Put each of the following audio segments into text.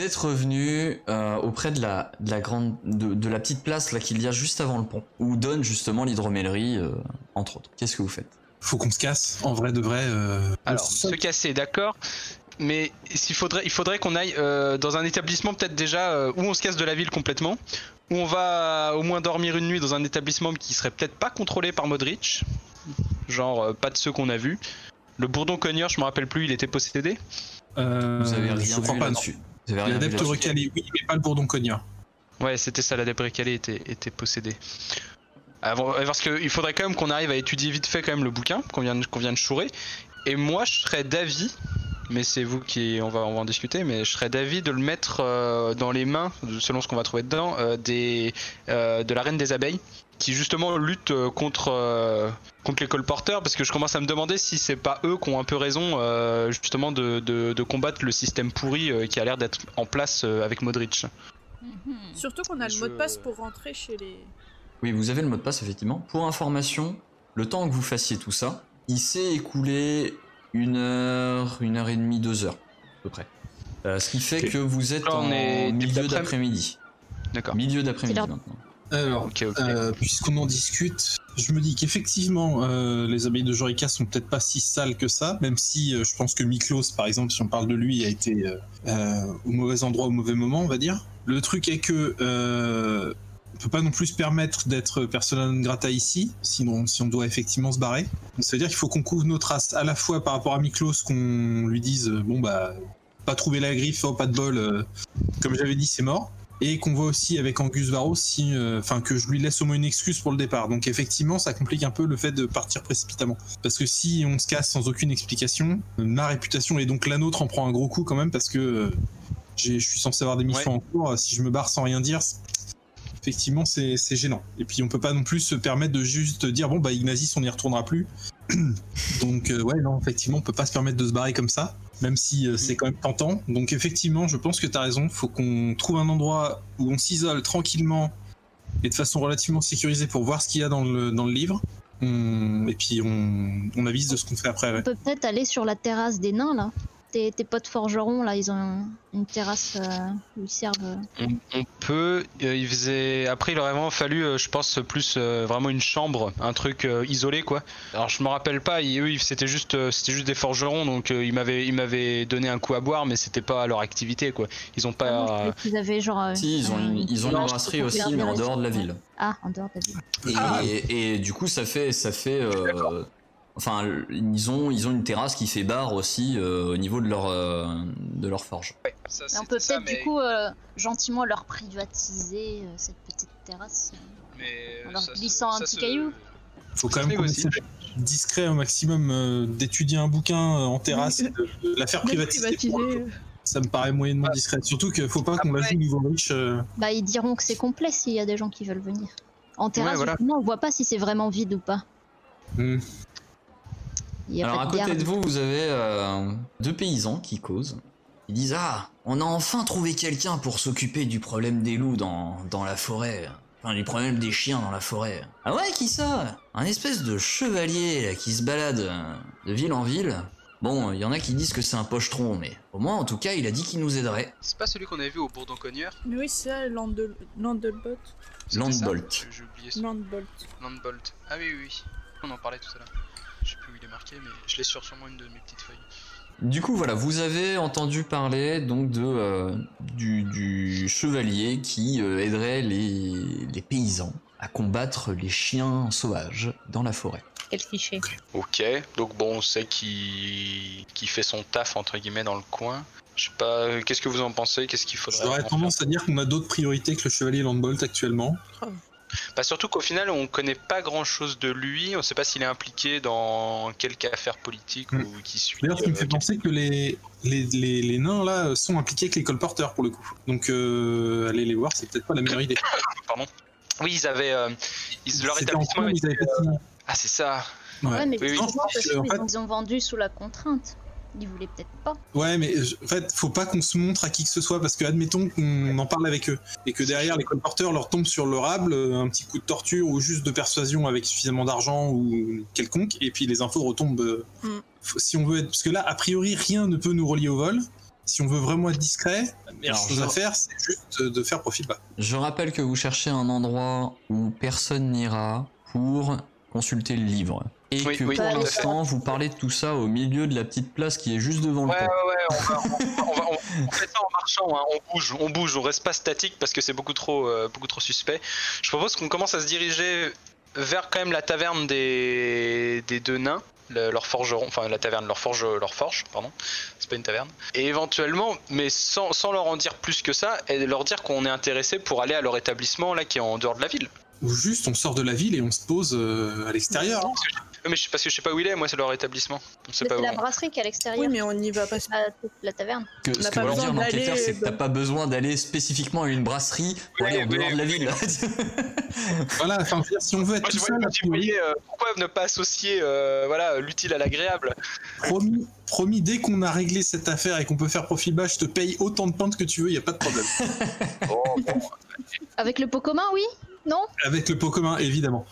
Vous êtes revenu euh, auprès de la, de la grande, de, de la petite place là qu'il y a juste avant le pont, où donne justement l'hydromellerie, euh, entre autres. Qu'est-ce que vous faites? Faut qu'on se casse, en vrai de vrai. euh, Alors, se casser, d'accord. Mais s'il faudrait, il faudrait qu'on aille euh, dans un établissement peut-être déjà euh, où on se casse de la ville complètement, où on va au moins dormir une nuit dans un établissement qui serait peut-être pas contrôlé par Modric, genre euh, pas de ceux qu'on a vus. Le bourdon cogneur, je me rappelle plus, il était possédé? euh, Vous avez rien je crois vu pas, non. L'adepte recalé, oui, mais pas le bourdon cogneur. Ouais, c'était ça, la débris calée était, était possédée. Avant, euh, parce qu'il faudrait quand même qu'on arrive à étudier vite fait quand même le bouquin qu'on vient, qu'on vient de chourer. Et moi, je serais d'avis, mais c'est vous qui on va, on va en discuter, mais je serais d'avis de le mettre euh, dans les mains, selon ce qu'on va trouver dedans, euh, des, euh, de la reine des abeilles, qui justement lutte contre, euh, contre les colporteurs, parce que je commence à me demander si c'est pas eux qui ont un peu raison euh, justement de, de- de combattre le système pourri euh, qui a l'air d'être en place euh, avec Modric. Surtout qu'on a le mot de passe pour rentrer chez les. Oui, vous avez le mot de passe, effectivement. Pour information, le temps que vous fassiez tout ça, il s'est écoulé une heure, une heure et demie, deux heures, à peu près. Euh, ce qui fait que vous êtes en est milieu d'après-midi. D'accord. Milieu d'après-midi maintenant. Alors, euh, puisqu'on en discute, je me dis qu'effectivement, euh, les abeilles de Jorica sont peut-être pas si sales que ça, même si euh, je pense que Miklos, par exemple, si on parle de lui, a été euh, euh, au mauvais endroit au mauvais moment, on va dire. Le truc est que euh, peut pas non plus se permettre d'être persona non grata ici, sinon si on doit effectivement se barrer. Donc ça veut dire qu'il faut qu'on couvre nos traces à la fois par rapport à Miklos, qu'on lui dise euh, bon bah pas trouver la griffe, oh, pas de bol, euh, comme j'avais dit c'est mort et qu'on voit aussi avec Angus Varro si, euh, enfin que je lui laisse au moins une excuse pour le départ. Donc effectivement, ça complique un peu le fait de partir précipitamment. Parce que si on se casse sans aucune explication, ma réputation et donc la nôtre en prend un gros coup quand même parce que je suis censé avoir des missions en cours. Si je me barre sans rien dire, c'est- effectivement c'est gênant. Et puis on peut pas non plus se permettre de juste dire bon bah Ignazis on n'y retournera plus. donc euh, ouais non effectivement on peut pas se permettre de se barrer comme ça même si euh, c'est quand même tentant. Donc effectivement, je pense que tu as raison, faut qu'on trouve un endroit où on s'isole tranquillement et de façon relativement sécurisée pour voir ce qu'il y a dans le, livre. Et puis on, avise de ce qu'on fait après. On peut peut-être aller sur la terrasse des nains là. Tes, tes potes forgerons là, ils ont une terrasse euh, où ils servent. euh, On, on peut. euh, il faisait. Après, il aurait vraiment fallu, euh, je pense, plus euh, vraiment une chambre, un truc euh, isolé, quoi. Alors, je me rappelle pas. ils- eux, ils- c'était juste, euh, c'était juste des forgerons, donc euh, ils m'avaient, ils m'avaient donné un coup à boire, mais c'était pas leur activité, quoi. Ils ont ah non, pas. croyais qu'ils avaient genre. euh, Si, ils ont un- une, ils ont une brasserie aussi, mais en dehors de la ville. Ah, en dehors de la ville. Et, Ah. et du coup, ça fait, ça fait, euh, enfin, ils ont, ils ont une terrasse qui fait bar aussi euh, au niveau de leur, euh, de leur forge. Ça, on peut peut-être du coup euh, gentiment leur privatiser euh, cette petite terrasse. mais en leur glissant un petit caillou. Faut quand même qu'on discret au maximum, euh, d'étudier un bouquin euh, en terrasse, et de, de la faire privatiser. Ça me paraît moyennement discret. Surtout qu'il faut pas qu'on la joue niveau riche. euh, Bah ils diront que c'est complet s'il y a des gens qui veulent venir. En terrasse, voilà. justement, on voit pas si c'est vraiment vide ou pas. hmm. Il Alors à côté garde. de vous, vous avez euh, deux paysans qui causent. Ils disent ah, on a enfin trouvé quelqu'un pour s'occuper du problème des loups dans, dans la forêt. Enfin, du problème des chiens dans la forêt. Ah ouais, qui ça? Un espèce de chevalier là, qui se balade euh, de ville en ville. Bon, il y en a qui disent que c'est un pochetron, mais au moins, en tout cas, il a dit qu'il nous aiderait. C'est pas celui qu'on avait vu au bourdon cogneur. Mais oui, c'est ça, Landel... Landelbot. Landbolt. Landbolt. Landbolt. Ah oui, oui, oui. On en parlait tout à l'heure. Je sais plus où il est marqué, mais je l'ai sur sûrement une de mes petites feuilles. Du coup, voilà, vous avez entendu parler donc de euh, du, du chevalier qui euh, aiderait les, les paysans à combattre les chiens sauvages dans la forêt. Quel cliché. Ok, donc bon, on sait qu'il qu'il fait son taf entre guillemets dans le coin. Je sais pas, euh, qu'est-ce que vous en pensez? Qu'est-ce qu'il faudrait J'aurais tendance à dire qu'on a d'autres priorités que le chevalier Landbolt actuellement. faire Bah surtout qu'au final, on connaît pas grand chose de lui. On sait pas s'il est impliqué dans quelque affaire politique Mm. ou qui suit. D'ailleurs, ce qui me euh, fait penser que les, les, les, les nains là sont impliqués avec les colporteurs pour le coup. Donc euh, aller les voir, c'est peut-être pas la meilleure idée. Pardon. Oui, ils avaient. euh, ils, leur établissement. cours, ils avaient pas fini. Ah, c'est ça. Ouais. Ouais, mais Oui, parce en qu'ils fait- ils ont vendu sous la contrainte. Ils voulaient peut-être pas. Ouais, mais je- en fait, faut pas qu'on se montre à qui que ce soit parce que admettons qu'on en parle avec eux et que derrière les colporteurs leur tombent sur l'orable un petit coup de torture ou juste de persuasion avec suffisamment d'argent ou quelconque et puis les infos retombent. euh, Mm. faut- Si on veut être, parce que là, a priori, rien ne peut nous relier au vol. Si on veut vraiment être discret, la meilleure Alors, chose je- à faire, c'est juste de faire profil bas. Je rappelle que vous cherchez un endroit où personne n'ira pour consulter le livre. Et Oui, que oui, pour l'instant, vous parlez de tout ça au milieu de la petite place qui est juste devant Ouais, le ouais, pont. ouais, on, va, on, va- on va- on- on fait ça en marchant, hein, on bouge, on bouge, on reste pas statique parce que c'est beaucoup trop, euh, beaucoup trop suspect. Je propose qu'on commence à se diriger vers quand même la taverne des, des deux nains, le- leur forgeron, enfin la taverne, leur forge, leur forge, pardon, c'est pas une taverne. Et éventuellement, mais sans, sans leur en dire plus que ça, et leur dire qu'on est intéressé pour aller à leur établissement là qui est en dehors de la ville. Ou juste, on sort de la ville et on se pose euh, à l'extérieur. hein. Euh, Mais je, parce que je sais pas où il est, moi c'est leur établissement. C'est la brasserie qui est à l'extérieur. Oui, mais on n'y va pas. C'est la taverne. Que, On ce que pas veut besoin dire l'enquêteur, d'aller c'est que t'as dans- pas besoin d'aller spécifiquement à une brasserie pour aller en dehors de la ville. Voilà, enfin, si on veut être Moi, tout je seul, euh, pourquoi ne pas associer euh, voilà l'utile à l'agréable? promis, promis, dès qu'on a réglé cette affaire et qu'on peut faire profil bas, je te paye autant de pintes que tu veux, y a pas de problème. Avec le pot commun, oui? Non? Avec le pot commun, évidemment.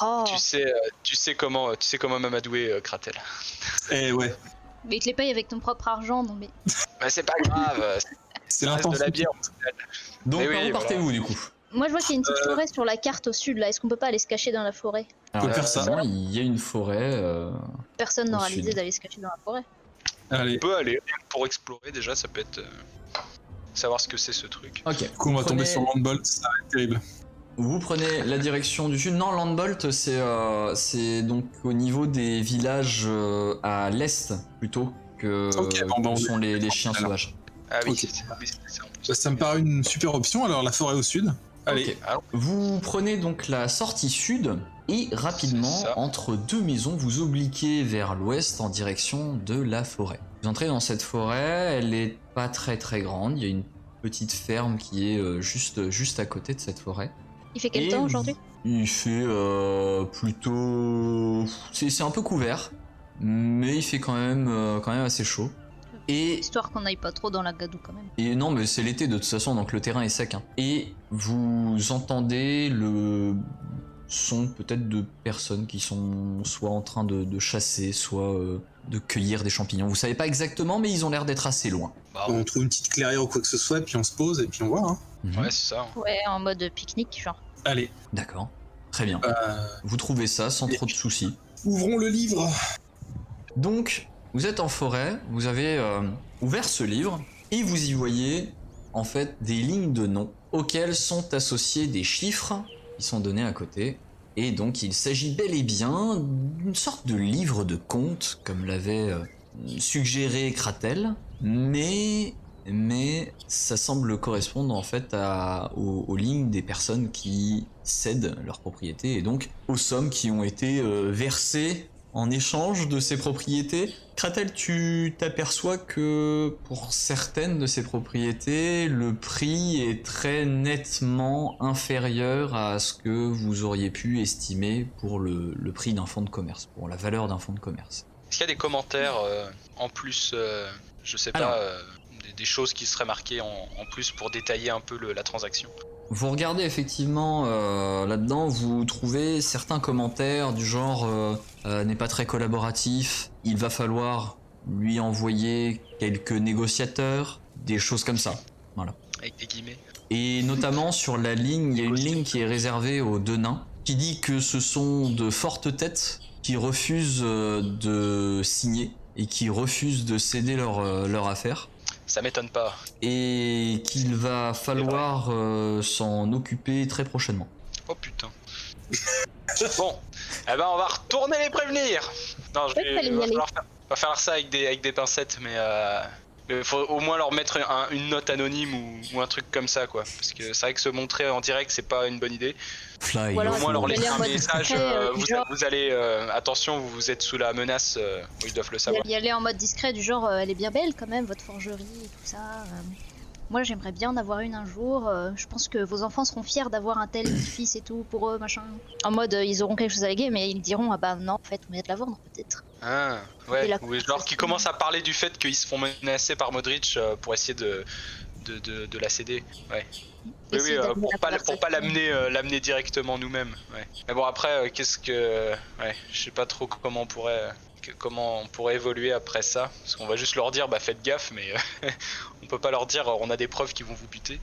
Oh. Tu sais, euh, tu sais comment, tu sais comment m'amadouer, euh, Kratel. Eh ouais, Mais il te les paye avec ton propre argent, non mais. Mais c'est pas grave, euh, c'est reste de l'intention. la bière. Donc, Mais par oui, où partez-vous du coup Moi je vois qu'il y a une Euh. petite forêt sur la carte au sud là. Est-ce qu'on peut pas aller se cacher dans la forêt? Alors, faire ça. Il y a une forêt. euh, Personne Au n'aura l'idée d'aller se cacher dans la forêt. Allez, On peut aller rien que pour explorer déjà, ça peut être euh, savoir ce que c'est ce truc. Ok. du coup, on va tomber sur Landbolt, ça va être terrible. Vous prenez la direction du sud. Non, Landbolt, c'est euh, c'est donc au niveau des villages euh, à l'est plutôt que Ok, bon, sont les, les chiens alors. sauvages. Ah oui, ça. Me paraît une super option, alors la forêt au sud. Allez, Vous prenez donc la sortie sud et rapidement, entre deux maisons, vous obliquez vers l'ouest en direction de la forêt. Vous entrez dans cette forêt, elle est pas très très grande, il y a une petite ferme qui est euh, juste, juste à côté de cette forêt. Il fait quel Et temps aujourd'hui? Il fait euh, plutôt... C'est c'est un peu couvert, mais il fait quand même, euh, quand même assez chaud. Et Histoire qu'on aille pas trop dans la gadoue quand même. et non, mais c'est l'été de toute façon, donc le terrain est sec. hein. Et vous entendez le son peut-être de personnes qui sont soit en train de, de chasser, soit euh, de cueillir des champignons. Vous savez pas exactement, mais ils ont l'air d'être assez loin. bah, on trouve une petite clairière ou quoi que ce soit, puis on se pose et puis on voit. Hein. Mhm. ouais, c'est ça. Ouais, en mode pique-nique, genre. Allez, D'accord. Très bien. euh, Vous trouvez ça sans trop de soucis. ouvrons le livre. Donc, vous êtes en forêt, vous avez euh, ouvert ce livre et vous y voyez en fait des lignes de noms auxquelles sont associés des chiffres qui sont donnés à côté. Et donc, il s'agit bel et bien d'une sorte de livre de contes, comme l'avait euh, suggéré Kratel, mais mais ça semble correspondre en fait à, aux, aux lignes des personnes qui cèdent leur propriété et donc aux sommes qui ont été euh, versées en échange de ces propriétés. Kratel, tu t'aperçois que pour certaines de ces propriétés, le prix est très nettement inférieur à ce que vous auriez pu estimer pour le, le prix d'un fonds de commerce, pour la valeur d'un fonds de commerce. Est-ce qu'il y a des commentaires euh, en plus, euh, je sais Alors. pas, euh, des, des choses qui seraient marquées en, en plus pour détailler un peu le- la transaction Vous regardez effectivement euh, là-dedans, vous trouvez certains commentaires du genre euh, euh, n'est pas très collaboratif, il va falloir lui envoyer quelques négociateurs, des choses comme ça. avec des guillemets Et notamment sur la ligne, il y a une ligne qui est réservée aux deux nains, qui dit que ce sont de fortes têtes qui refusent de signer et qui refusent de céder leur, leur affaire. Ça m'étonne pas. Et qu'il va falloir euh, s'en occuper très prochainement. Oh putain. bon, eh ben on va retourner les prévenir. Non, je vais, va, falloir faire, va falloir ça avec des, avec des pincettes, mais euh, il faut au moins leur mettre un- une note anonyme ou, ou un truc comme ça, quoi. Parce que c'est vrai que se montrer en direct, c'est pas une bonne idée. Fly. Ou alors, au moins leur laisser un mode message. discret, euh, euh, vous, genre- vous allez, euh, attention, vous, vous êtes sous la menace. euh, ils doivent le savoir. Y aller en mode discret, du genre, euh, elle est bien belle quand même, votre forgerie et tout ça. Moi, j'aimerais bien en avoir une un jour. euh, je pense que vos enfants seront fiers d'avoir un tel fils et tout pour eux, machin. En mode, euh, ils auront quelque chose à léguer, mais ils diront, ah bah non, en fait, on vient de la vendre, peut-être. Ah, ouais, la ou genre qui commence à parler du fait qu'ils se font menacer par Modric euh, pour essayer de, de, de, de la céder. Ouais. Oui, oui, euh, pour pas, pour pas l'amener euh, l'amener directement nous-mêmes. Ouais. Mais bon, après, euh, qu'est-ce que. Ouais, je sais pas trop comment on pourrait. Comment on pourrait évoluer après ça Parce qu'on va juste leur dire, bah faites gaffe, mais euh, on peut pas leur dire, on a des preuves qui vont vous buter.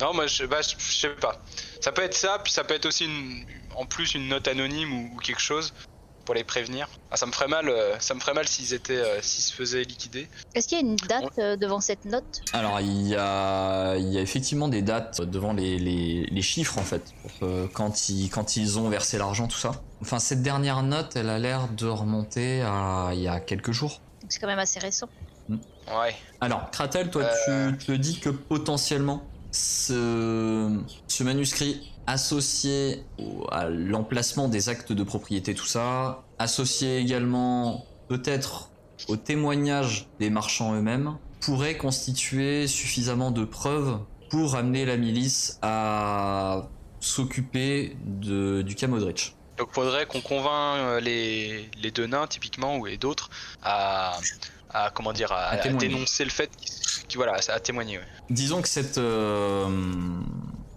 Non, moi je, bah, je, sais pas. Ça peut être ça, puis ça peut être aussi une, en plus une note anonyme ou quelque chose pour les prévenir. Ah, ça me ferait mal, euh, ça me ferait mal s'ils étaient, euh, s'ils se faisaient liquider. Est-ce qu'il y a une date euh, devant cette note? Alors il y a, il y a effectivement des dates devant les, les, les chiffres en fait, pour, euh, quand, ils, quand ils ont versé l'argent, tout ça. Enfin cette dernière note, elle a l'air de remonter à il y a quelques jours. C'est quand même assez récent. Ouais. Alors Kratel, toi Euh. tu te dis que potentiellement ce, ce manuscrit associé à l'emplacement des actes de propriété, tout ça, associé également peut-être au témoignage des marchands eux-mêmes, pourrait constituer suffisamment de preuves pour amener la milice à s'occuper de, du cas Modric. Donc faudrait qu'on convainc euh, les, les deux nains typiquement ou et d'autres à, à comment dire à, À à dénoncer le fait qu'ils qu'ils- voilà à témoigner. ouais. Disons que cette, euh,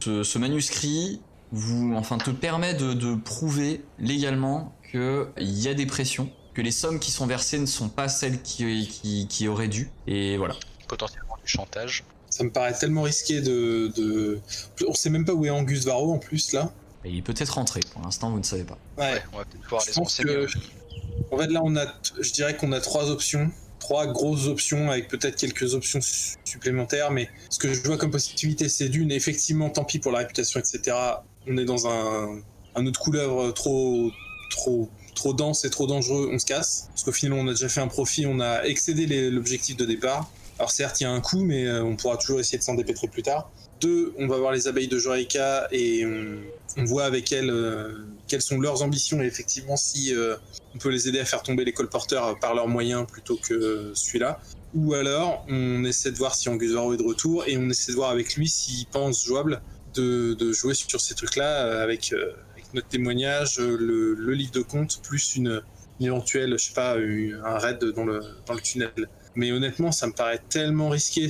ce, ce manuscrit vous, enfin, te permet de, de prouver légalement qu'il y a des pressions, que les sommes qui sont versées ne sont pas celles qui, qui, qui auraient dû. Et voilà. Potentiellement du chantage. Ça me paraît tellement risqué de, de... On sait même pas où est Angus Varro en plus là. Et il peut être rentré. Pour l'instant, vous ne savez pas. Ouais. On va peut-être pouvoir Je les pense que, en fait, là, on a, je dirais qu'on a trois options, trois grosses options avec peut-être quelques options su- supplémentaires. Mais ce que je vois comme possibilité, c'est d'une, effectivement, tant pis pour la réputation, etc. On est dans un, autre couleuvre trop, trop, trop dense et trop dangereux. On se casse parce qu'au final, on a déjà fait un profit, on a excédé l'objectif de départ. Alors certes, il y a un coût, mais euh, on pourra toujours essayer de s'en dépêtrer plus tard. On va voir les abeilles de Joraïka et on, on voit avec elles euh, quelles sont leurs ambitions et effectivement si euh, on peut les aider à faire tomber les colporteurs par leurs moyens plutôt que celui-là. Ou alors on essaie de voir si Angus Varro est de retour et on essaie de voir avec lui s'il pense jouable de, jouer sur ces trucs-là euh, avec, euh, notre témoignage, euh, le, livre de compte plus une, éventuelle, je sais pas, un raid dans le, tunnel. Mais honnêtement, ça me paraît tellement risqué.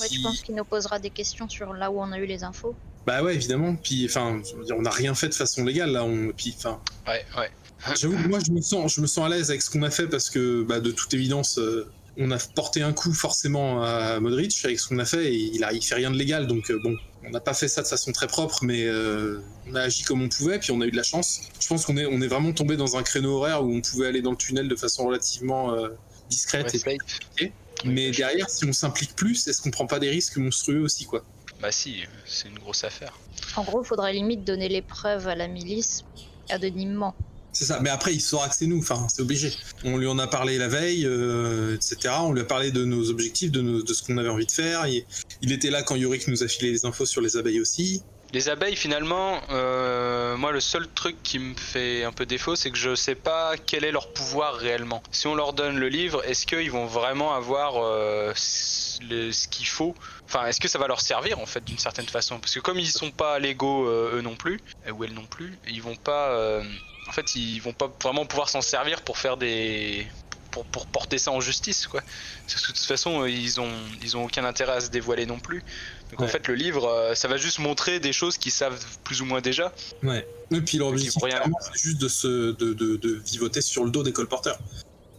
Ouais, tu penses qu'il nous posera des questions sur là où on a eu les infos bah ouais, évidemment. Puis, enfin, on n'a rien fait de façon légale là. On, puis, enfin, Ouais, ouais. J'avoue que moi je me sens, je me sens à l'aise avec ce qu'on a fait parce que bah, de toute évidence euh, on a porté un coup forcément à Modric avec ce qu'on a fait et il a il fait rien de légal donc euh, bon on n'a pas fait ça de façon très propre mais euh, on a agi comme on pouvait puis on a eu de la chance. Je pense qu'on est on est vraiment tombé dans un créneau horaire où on pouvait aller dans le tunnel de façon relativement euh, discrète Ouais, et safe. Mais derrière si on s'implique plus est-ce qu'on prend pas des risques monstrueux aussi quoi? Bah si, c'est une grosse affaire. En gros, faudrait limite donner les preuves à la milice anonymement. C'est ça, mais après il saura que c'est nous, enfin c'est obligé. On lui en a parlé la veille, euh, etc. On lui a parlé de nos objectifs, de, nos- de ce qu'on avait envie de faire. Il, il était là quand Yorick nous a filé les infos sur les abeilles aussi. Les abeilles, finalement, euh, moi, le seul truc qui me fait un peu défaut, c'est que je sais pas quel est leur pouvoir réellement. Si on leur donne le livre, est-ce qu'ils vont vraiment avoir euh, ce qu'il faut? Enfin, est-ce que ça va leur servir en fait d'une certaine façon? Parce que comme ils sont pas légaux euh, eux non plus, ou elles non plus, ils vont pas. en fait, ils vont pas vraiment pouvoir s'en servir pour faire des. Pour, pour porter ça en justice, quoi. Parce que de toute façon, ils ont, ils ont aucun intérêt à se dévoiler non plus. Donc en fait, le livre, euh, ça va juste montrer des choses qu'ils savent plus ou moins déjà. Ouais. Et puis leur objectif, c'est juste de, se, de, de, de vivoter sur le dos des colporteurs.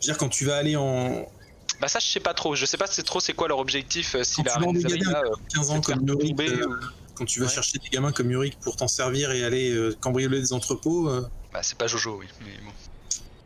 Je veux dire, quand tu vas aller en Bah ça, je sais pas trop. Je sais pas c'est trop c'est quoi leur objectif. euh, Si Quand la tu des gamins là, euh, 15 ans comme tomber, euh, ou- quand tu vas Ouais. chercher des gamins comme Yorick pour t'en servir et aller euh, cambrioler des entrepôts, euh, Bah c'est pas Jojo, oui. Mais bon.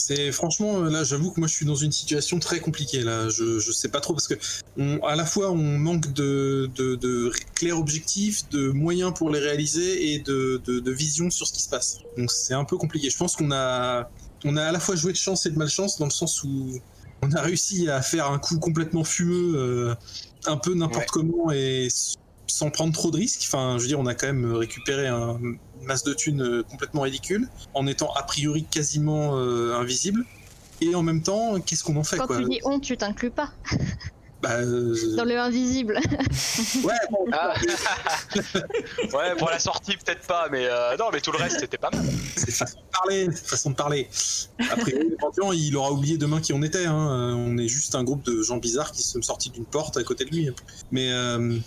C'est franchement euh, là, j'avoue que moi je suis dans une situation très compliquée là. Je, je sais pas trop parce que on- à la fois on manque de, de, de clairs objectifs, de moyens pour les réaliser et de, de, de vision sur ce qui se passe. Donc c'est un peu compliqué. Je pense qu'on a on a à la fois joué de chance et de malchance dans le sens où on a réussi à faire un coup complètement fumeux, euh, un peu n'importe Ouais. comment et sans prendre trop de risques. Enfin, je veux dire, on a quand même récupéré un une masse de thunes euh, complètement ridicule en étant a priori quasiment euh, invisible. Et en même temps, qu'est-ce qu'on en fait Quand quoi tu dis on, tu t'inclus pas. Bah, euh, Dans le invisible. ouais, bon, Ah. ouais, pour la sortie peut-être pas, mais euh, non, mais tout le reste c'était pas mal. c'est façon de parler, façon de parler. Après, il aura oublié demain qui on était. Hein. On est juste un groupe de gens bizarres qui sont sortis d'une porte à côté de lui. Mais euh,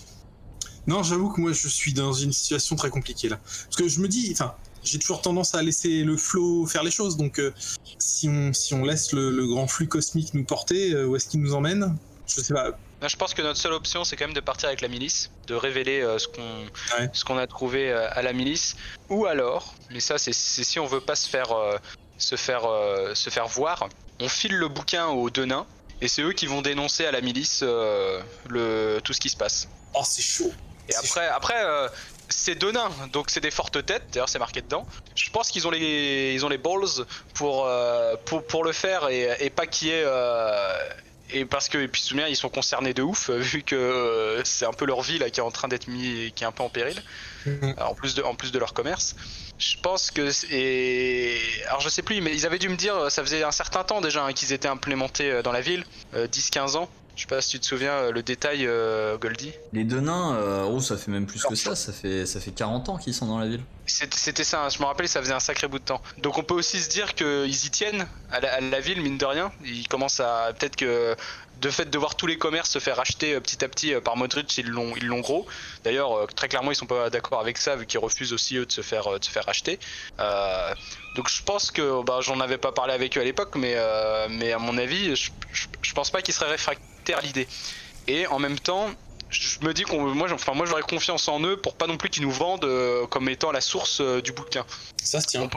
non, j'avoue que moi, je suis dans une situation très compliquée là. Parce que je me dis, enfin, j'ai toujours tendance à laisser le flow faire les choses. Donc, euh, si on si on laisse le, le grand flux cosmique nous porter, euh, où est-ce qu'il nous emmène? Je sais pas. Là, je pense que notre seule option c'est quand même de partir avec la milice, de révéler euh, ce qu'on Ouais. ce qu'on a trouvé à la milice, ou alors, mais ça c'est si on veut pas se faire se faire se faire voir, on file le bouquin aux deux nains et c'est eux qui vont dénoncer à la milice le tout ce qui se passe. Oh, c'est chaud. Et après, après euh, c'est deux nains, donc c'est des fortes têtes. D'ailleurs, c'est marqué dedans. Je pense qu'ils ont les, ils ont les balls pour euh, pour, pour le faire et, et pas qu'il y ait. euh, et parce que, et puis souviens, ils sont concernés de ouf, vu que c'est un peu leur vie là qui est en train d'être mis, qui est un peu en péril, Mhm. en plus de, en plus de leur commerce. Je pense que et alors je sais plus, mais ils avaient dû me dire, ça faisait un certain temps déjà hein, qu'ils étaient implémentés dans la ville, euh, 10-15 ans. Je sais pas si tu te souviens euh, le détail, euh, Goldie. Les deux nains, euh, oh, ça fait même plus que ça, ça fait, ça fait 40 ans qu'ils sont dans la ville. C'était ça, hein, je me rappelle, ça faisait un sacré bout de temps. Donc on peut aussi se dire qu'ils y tiennent à la, à la ville, mine de rien. Ils commencent à. Peut-être que de fait de voir tous les commerces se faire acheter petit à petit par Modric, ils l'ont ils l'ont gros. D'ailleurs, très clairement, ils sont pas d'accord avec ça, vu qu'ils refusent aussi eux de se faire, de se faire acheter. Euh, donc je pense que. Bah, J'en avais pas parlé avec eux à l'époque, mais, euh, mais à mon avis, je, je, je pense pas qu'ils seraient réfractaires à l'idée. Et en même temps, je me dis qu'on moi, enfin, moi j'aurais confiance en eux pour pas non plus qu'ils nous vendent euh, comme étant la source euh, du bouquin. Ça se tient.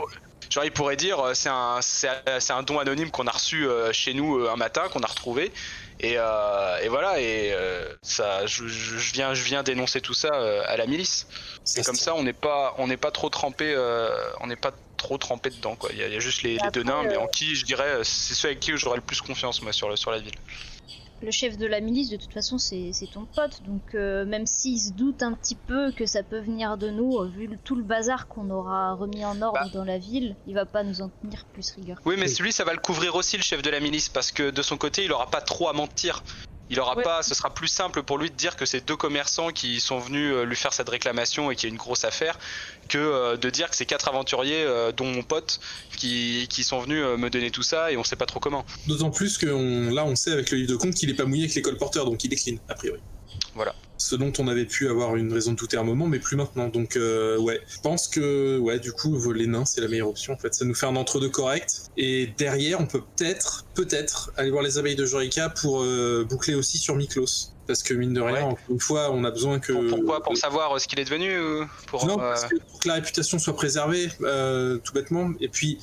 Genre ils pourraient dire euh, c'est un c'est c'est un don anonyme qu'on a reçu euh, chez nous euh, un matin qu'on a retrouvé et, euh, et voilà et euh, ça je, viens je viens dénoncer tout ça euh, à la milice se comme ça on n'est pas on n'est pas trop trempé euh, on n'est pas trop trempé dedans quoi il y, a- il y a juste les, les deux nains mais en qui je dirais c'est ceux avec qui j'aurais le plus confiance moi sur le sur la ville Le chef de la milice, de toute façon, c'est c'est ton pote, donc euh, même s'il se doute un petit peu que ça peut venir de nous, euh, vu le- tout le bazar qu'on aura remis en ordre Bah. dans la ville, il va pas nous en tenir plus rigueur. Oui, mais celui, ça va le couvrir aussi, le chef de la milice, parce que de son côté, il aura pas trop à mentir. Il aura Ouais. pas, ce sera plus simple pour lui de dire que c'est deux commerçants qui sont venus euh, lui faire cette réclamation et qu'il y a une grosse affaire, que euh, de dire que c'est quatre aventuriers, euh, dont mon pote, qui, qui sont venus euh, me donner tout ça et on sait pas trop comment. D'autant plus que on- là, on sait avec le livre de compte qu'il est pas mouillé avec les colporteurs, donc il est clean, a priori. Voilà. Ce dont on avait pu avoir une raison de douter un moment, mais plus maintenant. Donc, euh, ouais, je pense que, ouais, du coup, les nains, c'est la meilleure option. En fait, ça nous fait un entre-deux correct. Et derrière, on peut peut-être, peut-être, aller voir les abeilles de Jorica pour euh, boucler aussi sur Miklos. Parce que, mine de rien, Ouais. encore une fois, on a besoin que. Pour- pourquoi Pour savoir euh, ce qu'il est devenu ou pour, Non, parce que pour que la réputation soit préservée, tout bêtement. Et puis,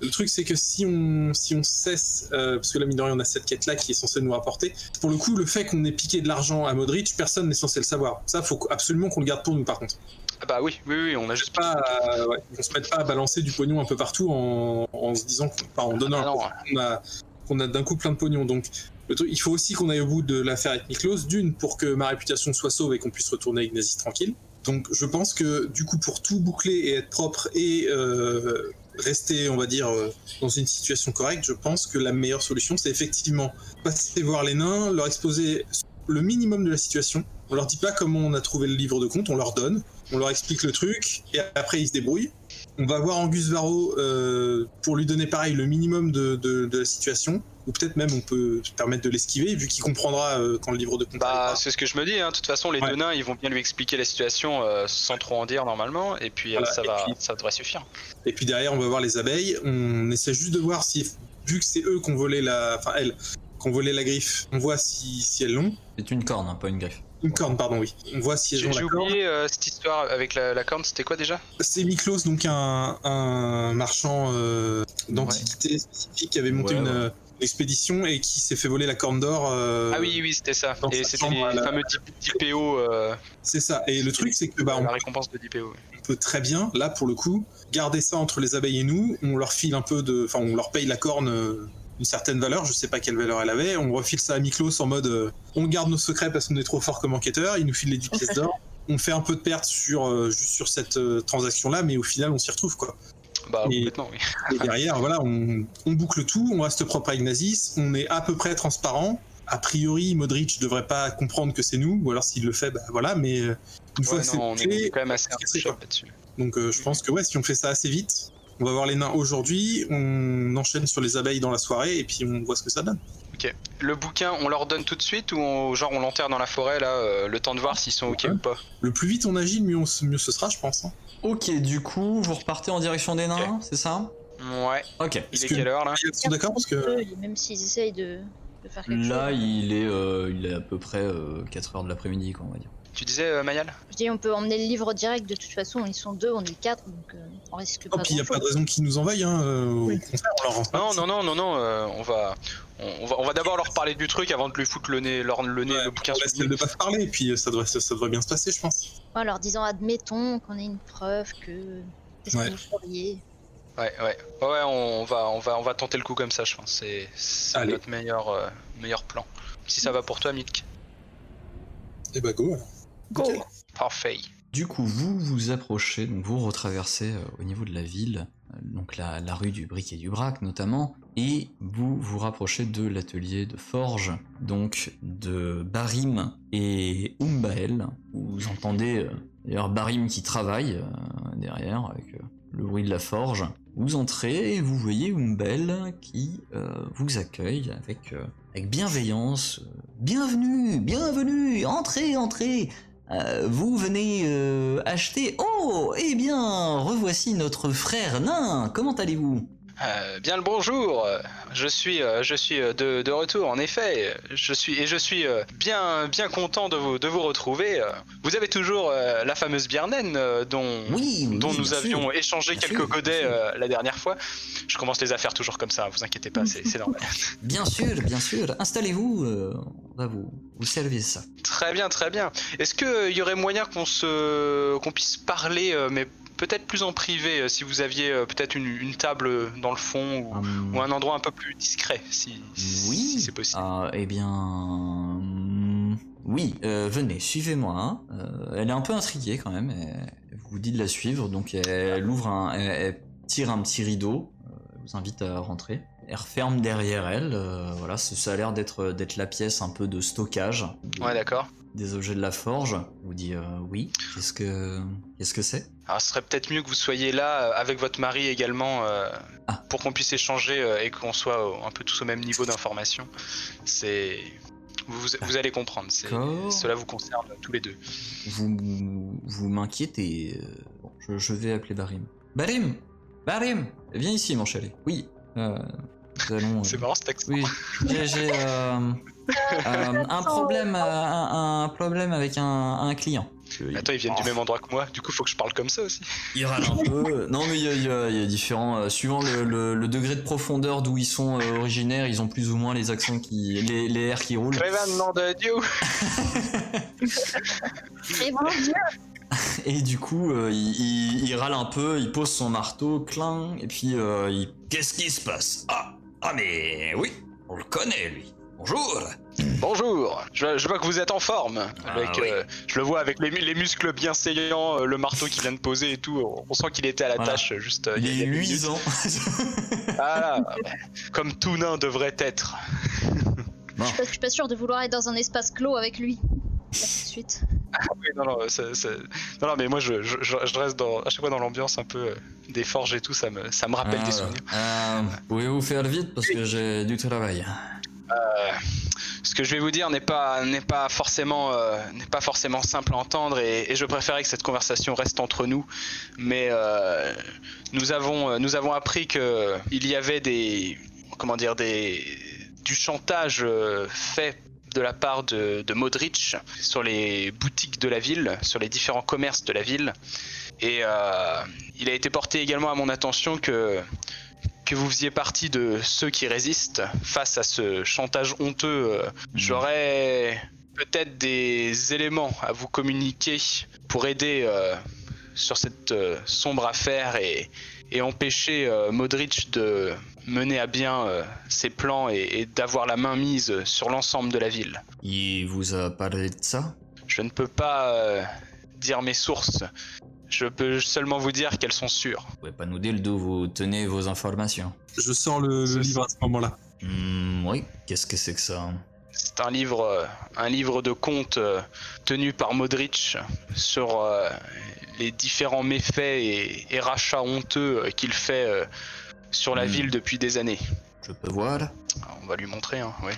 le truc, c'est que si on, si on cesse, euh, parce que là, mine de rien, on a cette quête-là qui est censée nous rapporter, pour le coup, le fait qu'on ait piqué de l'argent à Modric, personne n'est censé le savoir. Ça, faut absolument qu'on le garde pour nous, par contre. ah bah oui, oui, oui, on a juste Pas, euh, ouais, qu'on se mette pas à balancer du pognon un peu partout en, en se disant, enfin, en donnant Ah qu'on a, d'un coup plein de pognon. Donc, le truc, il faut aussi qu'on aille au bout de l'affaire avec Miklos, d'une, pour que ma réputation soit sauve et qu'on puisse retourner avec Nazi tranquille. Donc, je pense que, du coup, pour tout boucler et être propre et euh, rester, on va dire, euh, dans une situation correcte, je pense que la meilleure solution, c'est effectivement passer voir les nains, leur exposer le minimum de la situation. On leur dit pas comment on a trouvé le livre de compte, on leur donne, on leur explique le truc, et après ils se débrouillent. On va voir Angus Varro euh, pour lui donner pareil le minimum de, de- de la situation, ou peut-être même on peut se permettre de l'esquiver, vu qu'il comprendra euh, quand le livre de compte Bah, arrivera. c'est ce que je me dis. Hein. De toute façon, les Ouais. deux nains, ils vont bien lui expliquer la situation euh, sans trop en dire normalement, et puis Voilà, ça et va, puis- ça devrait suffire. Et puis derrière, on va voir les abeilles. On essaie juste de voir si, vu que c'est eux qui ont volé la, enfin elles, qui ont volé la griffe, on voit si, si elles l'ont. C'est une corne, hein, pas une griffe. Une corne, pardon, oui. On voit si J'ai oublié euh, cette histoire avec la, la corne. C'était quoi déjà? C'est Miklos, donc un, un marchand euh, d'antiquités spécifique qui avait monté Ouais, une, ouais. euh, expédition et qui s'est fait voler la corne d'or. euh, Ah oui, oui, c'était ça. Et c'était les la- fameux 10 PO, euh, C'est ça. Et le truc, c'est que bah, on la récompense de 10 PO. on peut très bien, là pour le coup, garder ça entre les abeilles et nous. On leur file un peu de. Enfin, on leur paye la corne euh, une certaine valeur, je sais pas quelle valeur elle avait. On refile ça à Miklos en mode euh, on garde nos secrets parce qu'on est trop fort comme enquêteur, il nous file les 10 pièces d'or. On fait un peu de perte sur, euh, juste sur cette euh, transaction-là, mais au final, on s'y retrouve quoi. Bah, Et- complètement, oui. Et derrière, voilà, on, on boucle tout, on reste propre avec Nazis, on est à peu près transparent. a priori, Modric devrait pas comprendre que c'est nous, ou alors s'il le fait, bah voilà, mais une fois que c'est on est quand même assez là-dessus. donc euh, je pense que ouais, si on fait ça assez vite, on va voir les nains aujourd'hui, on enchaîne sur les abeilles dans la soirée, et puis on voit ce que ça donne. Le bouquin, on leur donne tout de suite ou on, genre on l'enterre dans la forêt là, euh, le temps de voir s'ils sont ok Ouais. ou pas? Le plus vite on agit, le mieux, on- mieux ce sera, je pense. hein. Ok, du coup, vous repartez en direction des nains, c'est ça? Ouais. Ok. Il est que- quelle heure là? Ils sont d'accord parce que Même s'ils essayent de, de faire quelque Là, chose. il est, euh, il est à peu près 4h de l'après-midi, quoi, on va dire. Tu disais euh, Mayal? Je dis, on peut emmener le livre direct. De toute façon, ils sont deux, on est quatre, donc euh, on risque Oh, pas. puis il n'y a pas de raison qu'ils nous envoient, hein. euh, Oui. au contraire, on leur rend Non, non, non, non, non, euh, on va, on, on va, on va d'abord leur parler du truc avant de lui foutre le nez, leur, le nez, Ouais, le bouquin on laisse de pas se parler, et puis ça devrait, ça, ça devrait bien se passer, je pense. En leur disant, admettons qu'on ait une preuve que. Qu'est-ce Ouais. que vous feriez Ouais, ouais, ouais, ouais, on, va, on va, on va tenter le coup comme ça, je pense. C'est, notre meilleur, euh, meilleur plan. Si ça va pour toi, Milk. Et bah go alors. Go. Parfait. Du coup, vous vous approchez, donc vous retraversez euh, au niveau de la ville, euh, donc la, la rue du Bric et du Brac notamment, et vous vous rapprochez de l'atelier de forge, donc de Barim et Umbael. Vous entendez euh, d'ailleurs Barim qui travaille euh, derrière avec euh, le bruit de la forge. Vous entrez et vous voyez Umbael qui euh, vous accueille avec, euh, avec bienveillance. Bienvenue, bienvenue, entrez, entrez. Euh, vous venez euh, acheter. Oh, eh bien, revoici notre frère nain. Comment allez-vous? Euh, bien le bonjour. Je suis, euh, je suis euh, de, de retour. En effet, je suis et je suis euh, bien, bien content de vous, de vous retrouver. Vous avez toujours la fameuse euh, dont, Oui, oui, dont oui, nous avions sûr. échangé Bien quelques sûr, godets la dernière fois. Je commence les affaires toujours comme ça. Vous inquiétez pas, c'est normal. Bien sûr, bien sûr. Installez-vous. on va vous, vous servir ça. Très bien, très bien. Est-ce qu'il y aurait moyen qu'on se, qu'on puisse parler, mais peut-être plus en privé, euh, si vous aviez euh, peut-être une, une table dans le fond ou, Hum, ou un endroit un peu plus discret, si, oui. si c'est possible. Ah, eh bien, hum, oui. euh, venez, suivez-moi. hein. Euh, elle est un peu intriguée quand même. Elle vous dit de la suivre, donc elle ouvre un, elle, elle tire un petit rideau. euh, Elle vous invite à rentrer. Elle referme derrière elle. voilà, ça a l'air d'être d'être la pièce un peu de stockage. Ouais, d'accord. Des objets de la forge. Vous dit euh, oui. Qu'est-ce que qu'est-ce que c'est? Alors, ce serait peut-être mieux que vous soyez là euh, avec votre mari également, euh, Ah. pour qu'on puisse échanger euh, et qu'on soit un peu tous au même niveau d'information. C'est, vous, vous allez comprendre. c'est-. Cela vous concerne tous les deux. Vous vous m'inquiétez. bon, je, je vais appeler Barim. Barim, Barim, viens ici, mon chéri. Oui. Euh, allons. C'est marrant cet accent. Oui, j'ai euh, euh, un problème, euh, un, un problème avec un, un client. Attends, ils viennent Oh. du même endroit que moi. Du coup, faut que je parle comme ça aussi. Il râle un peu. Non, mais il y a, il y a- il y a différents. euh, suivant le, le- le degré de profondeur d'où ils sont euh, originaires, ils ont plus ou moins les accents qui. les, les airs qui roulent. Prévan, nom de Dieu. Et mon Dieu Et du coup, euh, il, il- il râle un peu, il pose son marteau, cling, et puis euh, il. Qu'est-ce qui se passe? Ah Ah, mais oui, on le connaît, lui. Bonjour Bonjour. Je, je vois que vous êtes en forme. Ah, Avec, oui. euh, je le vois avec les, mu- les muscles bien saillants, euh, le marteau qui vient de poser et tout. On, on sent qu'il était à la Voilà. tâche juste. euh, Il il y a- est il y a deux 8 minutes. ans Ah, comme tout nain devrait être. Bon, Je suis pas sûre de vouloir être dans un espace clos avec lui. Là, tout de suite. Oui, non, non, c'est- c'est- non, non, mais moi je, je, je- je reste dans, à chaque fois dans l'ambiance un peu euh, des forges et tout, ça me, ça me rappelle Ah, des souvenirs. euh, Pouvez-vous faire vite parce que j'ai du travail. Euh, ce que je vais vous dire n'est pas, n'est pas, forcément, euh, n'est pas forcément simple à entendre et, et je préférais que cette conversation reste entre nous. Mais euh, nous, avons, nous avons appris que il y avait des, comment dire, des, du chantage fait de la part de, de Modric sur les boutiques de la ville, sur les différents commerces de la ville. Et euh, il a été porté également à mon attention que que vous faisiez partie de ceux qui résistent face à ce chantage honteux. euh, J'aurais peut-être des éléments à vous communiquer pour aider euh, sur cette euh, sombre affaire et, et empêcher euh, Modric de mener à bien euh, ses plans et, et d'avoir la main mise sur l'ensemble de la ville. Il vous a parlé de ça? Je ne peux pas euh, dire mes sources. Je peux seulement vous dire qu'elles sont sûres. Vous pouvez pas nous dire d'où vous tenez vos informations? Je sors le, livre à ce moment-là. Hmm, oui, qu'est-ce que c'est que ça C'est un livre, euh, un livre de contes euh, tenu par Modric sur euh, les différents méfaits et, et rachats honteux qu'il fait sur la Hmm. ville depuis des années. Je peux voir Alors, on va lui montrer, hein, ouais.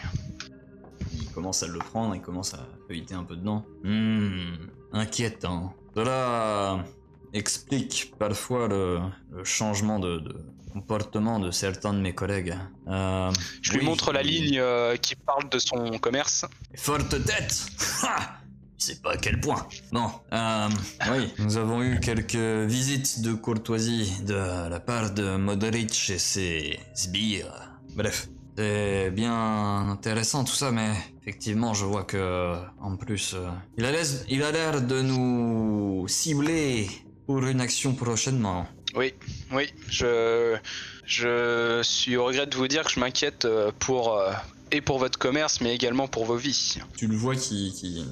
Il commence à le prendre, il commence à feuilleter un peu dedans. Hmm, inquiétant. Cela explique parfois le, le changement de, de comportement de certains de mes collègues. Euh, Je lui oui, montre la ligne euh, qui parle de son commerce. Forte tête Ha Je sais pas à quel point. Bon, euh, oui, nous avons eu quelques visites de courtoisie de la part de Modric et ses sbires. Bref, c'est bien intéressant tout ça, mais effectivement, je vois que, en plus, euh, il a l'air de nous cibler pour une action prochainement. Oui, oui, je, je suis au regret de vous dire que je m'inquiète euh, pour, euh, et pour votre commerce, mais également pour vos vies. Tu le vois qui, qui,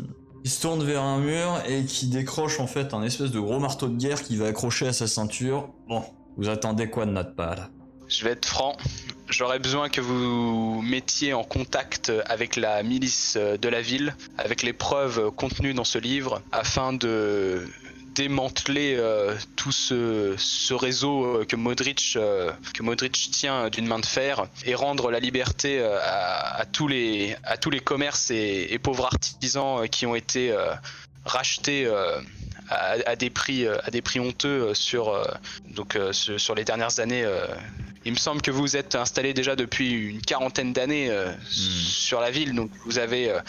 qui se tourne vers un mur et qui décroche en fait un espèce de gros marteau de guerre qui va accrocher à sa ceinture. Bon, vous attendez quoi de notre part? Je vais être franc, j'aurais besoin que vous mettiez en contact avec la milice de la ville, avec les preuves contenues dans ce livre, afin de démanteler euh, tout ce, ce réseau euh, que Modric, euh, que Modric tient d'une main de fer et rendre la liberté à, à tous, les, à tous les commerces et, et pauvres artisans qui ont été rachetés à, à des prix, à des prix honteux sur, donc, sur les dernières années. il me semble que vous êtes installé déjà depuis une quarantaine d'années euh, sur la ville, donc vous avez euh,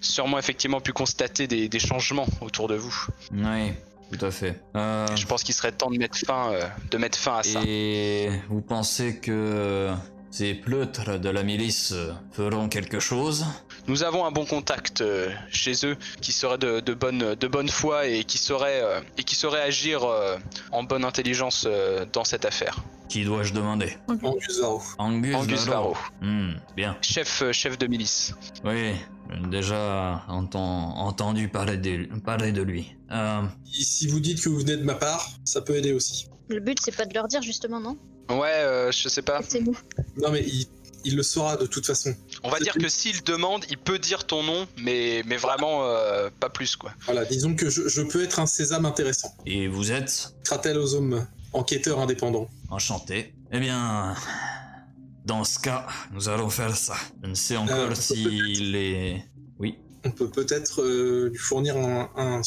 sûrement effectivement pu constater des, des changements autour de vous. Oui, tout à fait. Euh, Je pense qu'il serait temps de mettre fin, euh, de mettre fin à ça. et vous pensez que ces pleutres de la milice feront quelque chose? Nous avons un bon contact euh, chez eux qui serait de, de bonne, de bonne foi et qui saurait, euh, et qui saurait agir euh, en bonne intelligence euh, dans cette affaire. Qui dois-je demander? Angus Varro. Angus, Angus Varro. Varro, Hmm, bien. chef, euh, chef de milice. Oui, j'ai déjà entend- entendu parler de, parler de lui. Euh, Si vous dites que vous venez de ma part, ça peut aider aussi. Le but, c'est pas de leur dire justement, non? Ouais, euh, je sais pas. C'est nous. Non mais il, il le saura de toute façon. On va dire que s'il demande, il peut dire ton nom, mais, mais vraiment euh, pas plus quoi. Voilà, disons que je, je peux être un sésame intéressant. et vous êtes? Kratel Ozom, enquêteur indépendant. Enchanté. Eh bien, dans ce cas, nous allons faire ça. Je ne sais encore Euh, s'il est... Oui. On peut peut-être euh, lui fournir un,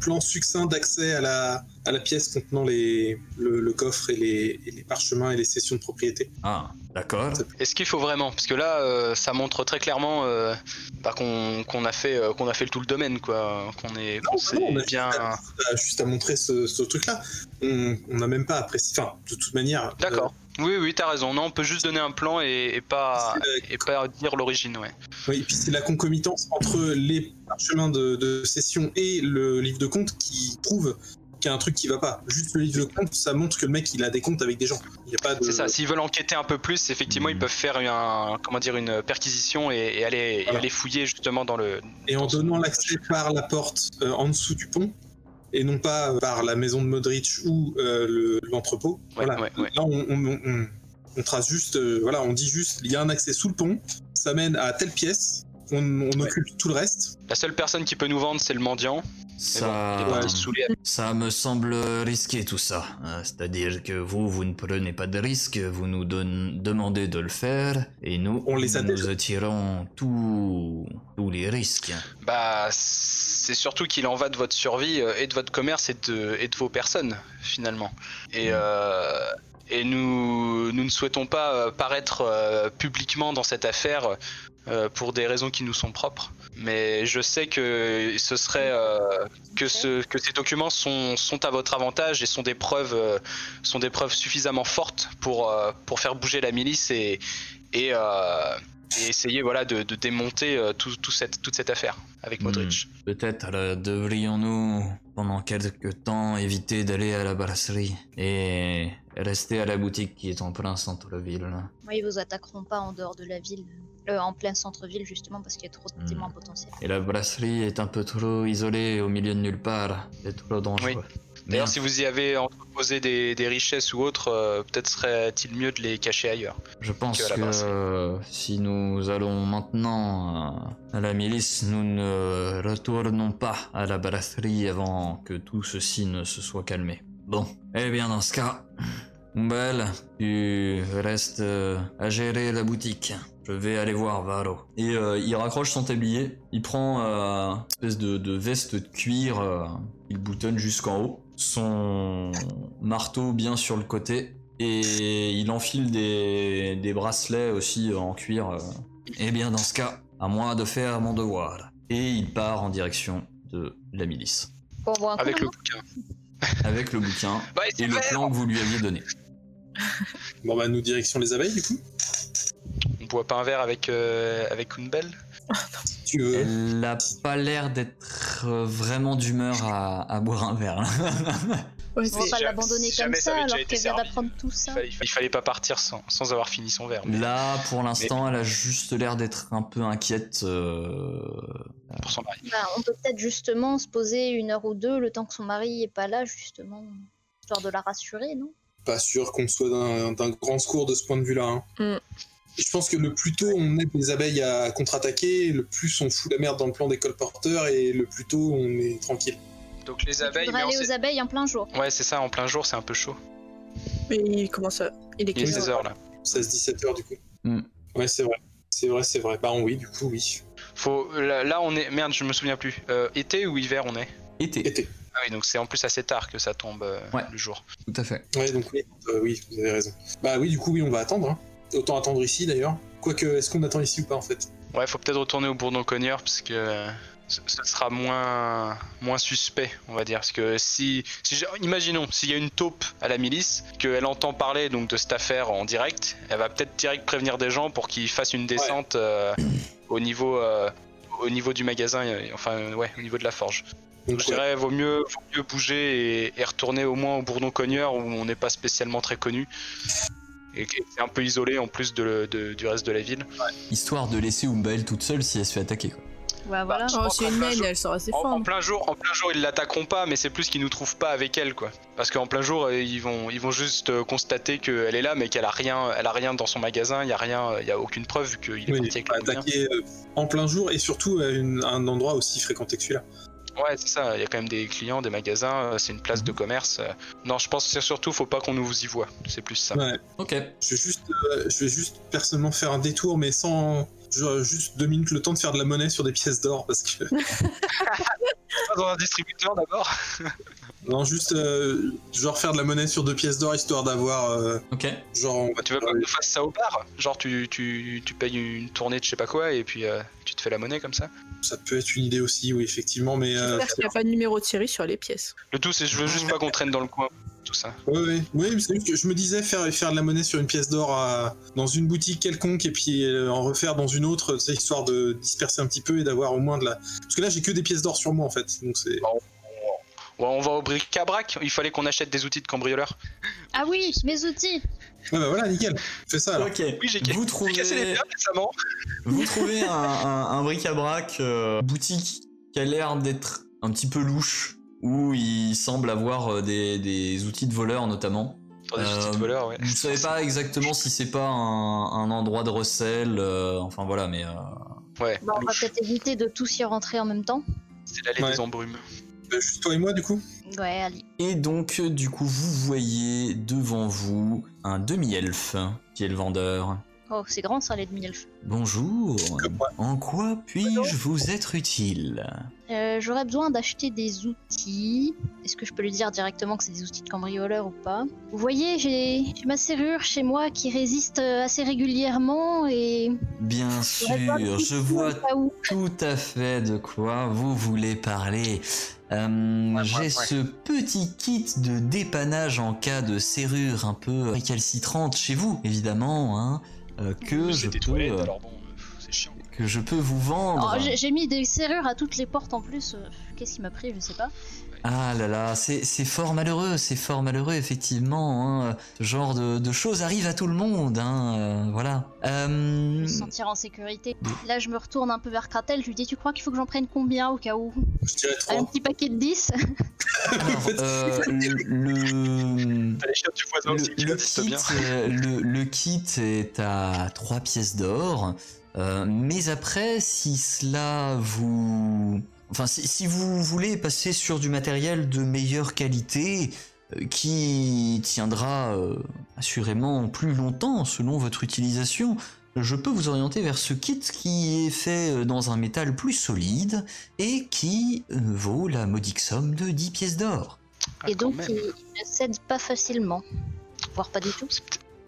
plan succinct d'accès à la, à la pièce contenant les, le, le coffre et les, et les parchemins et les sessions de propriété. Ah, d'accord. Est-ce qu'il faut vraiment? Parce que là, euh, ça montre très clairement euh, bah, qu'on qu'on a fait euh, qu'on a fait le tout le domaine quoi. Qu'on est Non, non, on a bien. Juste à montrer ce, ce truc-là. On on n'a même pas apprécié. Enfin, de toute manière. D'accord. Oui, oui, t'as raison. Non, on peut juste donner un plan et, et pas la- et pas dire l'origine, ouais. Oui, et puis c'est la concomitance entre les parchemins de, de session et le livre de compte qui prouve qu'il y a un truc qui va pas. Juste le livre de compte, ça montre que le mec il a des comptes avec des gens. Il y a pas de. C'est ça. S'ils veulent enquêter un peu plus, effectivement, ils peuvent faire un comment dire une perquisition et, et aller Voilà. aller fouiller justement dans le. Et en dans donnant l'accès par la porte euh, en dessous du pont et non pas par la maison de Modric ou euh, le- l'entrepôt. Ouais, voilà. ouais, ouais. Là, on, on- on- on trace juste, euh, voilà, on dit juste, il y a un accès sous le pont, ça mène à telle pièce, on, on occupe tout le reste. La seule personne qui peut nous vendre, c'est le mendiant. Bon, Ça, me semble risqué tout ça. Euh, C'est-à-dire que vous, vous ne prenez pas de risque, vous nous donne- demandez de le faire, et nous, On les a nous attirons tous tous les risques. Bah, c'est surtout qu'il en va de votre survie euh, et de votre commerce et de, et de vos personnes, finalement. Et, euh, et nous, nous ne souhaitons pas euh, paraître euh, publiquement dans cette affaire euh, pour des raisons qui nous sont propres. Mais je sais que ce serait euh, que, ce, que ces documents sont, sont à votre avantage et sont des preuves, euh, sont des preuves suffisamment fortes pour, euh, pour faire bouger la milice et, et, euh, et essayer voilà, de, de démonter euh, tout, tout cette, toute cette affaire avec Modric. Peut-être euh, devrions-nous, pendant quelques temps, éviter d'aller à la brasserie et rester à la boutique qui est en plein centre-ville. Moi, ils vous attaqueront pas en dehors de la ville. Euh, en plein centre-ville, justement, parce qu'il y a trop de Hmm. témoins potentiels. Et la brasserie est un peu trop isolée au milieu de nulle part. C'est trop dangereux. D'ailleurs, Bien. si vous y avez entreposé des, des richesses ou autres, euh, peut-être serait-il mieux de les cacher ailleurs. Je pense que euh, si nous allons maintenant euh, à la milice, nous ne retournons pas à la brasserie avant que tout ceci ne se soit calmé. Bon, eh bien dans ce cas, Umbel, tu restes euh, à gérer la boutique. Je vais aller voir Varo. Et euh, il raccroche son tablier, il prend euh, une espèce de, de veste de cuir, euh, il boutonne jusqu'en haut, son marteau bien sur le côté, et il enfile des, des bracelets aussi euh, en cuir. euh. Eh bien, dans ce cas, à moi de faire mon devoir. Et il part en direction de la milice. Avec le bouquin. Avec le bouquin Bah, et le plan que vous lui aviez donné. Bon bah nous direction les abeilles du coup. On boit pas un verre avec, euh, avec une belle tu veux. Elle a pas l'air d'être euh, vraiment d'humeur à, à boire un verre. là. Ouais, On va pas l'abandonner comme ça alors qu'elle vient d'apprendre tout il ça. fallait, il fallait- il fallait pas partir sans, sans avoir fini son verre. mais Là, pour l'instant, elle a juste l'air d'être un peu inquiète. euh, Pour son mari. Bah, on peut peut-être justement se poser une heure ou deux le temps que son mari est pas là, justement, histoire de la rassurer, non? Pas sûr qu'on soit d'un d'un grand secours de ce point de vue-là. hein. Mm. Je pense que le plus tôt on aide les abeilles à contre-attaquer, le plus on fout la merde dans le plan des colporteurs et le plus tôt on est tranquille. Donc les Il abeilles, mais on aller aux sait- abeilles en plein jour. Ouais, c'est ça, en plein jour, c'est un peu chaud. Mais il commence à. Il est Il est quelle 16 heure heures là. 16-17 heures du coup. Mm. Ouais, c'est vrai. C'est vrai, c'est vrai. Bah oui, du coup, oui. Faut, là, là, on est. Merde, je me souviens plus. Euh, été ou hiver on est? Été, Été. Ah oui, donc c'est en plus assez tard que ça tombe euh, Ouais. le jour. tout à fait. Ouais, donc oui, euh, oui, vous avez raison. Bah oui, du coup, oui, on va attendre. hein. Autant attendre ici d'ailleurs. Quoique, est-ce qu'on attend ici ou pas en fait? Ouais, faut peut-être retourner au Bourdon-Cogneur parce que euh, ce ce sera moins, moins suspect, on va dire. Parce que si, imaginons, s'il y a une taupe à la milice, qu'elle entend parler donc de cette affaire en direct, elle va peut-être direct prévenir des gens pour qu'ils fassent une descente euh, au niveau, euh, au niveau du magasin, euh, enfin ouais, au niveau de la forge. Donc, Je dirais, vaut mieux, vaut mieux bouger et, et retourner au moins au Bourdon-Cogneur où on n'est pas spécialement très connu. Et c'est un peu isolé en plus de- de- du reste de la ville. Histoire de laisser Umbel toute seule si elle se fait attaquer. quoi. Bah voilà. je Oh, c'est une naine, elle saura se En, en plein jour, en plein jour, ils l'attaqueront pas, mais c'est plus qu'ils nous trouvent pas avec elle, quoi. Parce qu'en plein jour, euh, ils vont, ils vont juste euh, constater qu'elle est là, mais qu'elle a rien, elle a rien dans son magasin. Il y a rien, euh, il y a aucune preuve vu qu'il est Oui, parti avec euh, en plein jour et surtout à une- un endroit aussi fréquenté que celui-là. Ouais, c'est ça. Il y a quand même des clients, des magasins. C'est une place de commerce. euh. Non, je pense que c'est surtout, faut pas qu'on nous y voit. C'est plus ça. Ouais. Ok. Je vais juste, euh, je vais juste personnellement faire un détour, mais sans juste deux minutes le temps de faire de la monnaie sur des pièces d'or parce que Pas dans un distributeur d'abord. non, juste euh, genre faire de la monnaie sur deux pièces d'or histoire d'avoir euh, Ok. genre Bah, tu veux pas qu'on fasse ça au bar? Genre, tu, tu, tu payes une tournée de je sais pas quoi et puis euh, tu te fais la monnaie comme ça? ça peut être une idée aussi, oui effectivement, mais euh, J'espère qu'il n'y a pas de numéro de série sur les pièces. Le tout, c'est je veux juste pas qu'on traîne dans le coin. Tout ça. Oui, oui, oui, mais c'est juste que je me disais faire, faire de la monnaie sur une pièce d'or dans une boutique quelconque et puis euh, en refaire dans une autre, c'est histoire de disperser un petit peu et d'avoir au moins de la. Parce que là, j'ai que des pièces d'or sur moi en fait, donc c'est. Ouais, on va au bric-à-brac. Il fallait qu'on achète des outils de cambrioleur. Ah oui, mes outils Ouais, bah voilà, nickel, fais ça alors. Ok. Oui, j'ai Vous j'ai trouvez, cassé les pierres récemment. vous trouvez un, un- un bric-à-brac euh, boutique qui a l'air d'être un petit peu louche, où il semble avoir euh, des, des outils de voleur notamment. Attends, des outils de Euh, ouais. Vous savez pas exactement si c'est pas un, un endroit de recel, euh, enfin voilà, mais euh, Ouais, Bah, on va peut-être éviter de tous y rentrer en même temps. c'est l'allée Ouais. des embrumes. Bah, juste toi et moi du coup. Ouais, allez. Et donc, du coup, vous voyez devant vous un demi-elfe qui est le vendeur. Oh, c'est grand ça, les demi-elfes. Bonjour, en quoi puis-je vous être utile Euh, J'aurais besoin d'acheter des outils. Est-ce que je peux lui dire directement que c'est des outils de cambrioleur ou pas Vous voyez, j'ai ma serrure chez moi qui résiste euh, assez régulièrement et... Bien sûr, je vois tout à fait de quoi vous voulez parler. Euh, ouais, J'ai ouais. ce petit kit de dépannage en cas de serrure un peu récalcitrante chez vous, évidemment, hein, euh, que je peux... toilettes, euh, alors bon, euh, c'est chiant. Que je peux vous vendre. Oh, j'ai- mis des serrures à toutes les portes en plus. euh, Qu'est-ce qui m'a pris Je sais pas. Ah là là, c'est c'est fort malheureux, c'est fort malheureux effectivement. Hein. Ce genre de, de choses arrive à tout le monde, hein, euh, voilà. Euh, Se sentir en sécurité. Là, je me retourne un peu vers Kratel. Je lui dis Tu crois qu'il faut que j'en prenne combien au cas où Je dirais Un 3. petit paquet de 10 alors, euh, le, le, kit, euh, le, le kit est à 3 pièces d'or, euh, mais après, si cela vous... Enfin, si, si vous voulez passer sur du matériel de meilleure qualité, euh, qui tiendra euh, assurément plus longtemps selon votre utilisation, je peux vous orienter vers ce kit qui est fait dans un métal plus solide et qui vaut la modique somme de 10 pièces d'or. Ah, Et quand donc, il ne cède pas facilement. Voire pas du tout.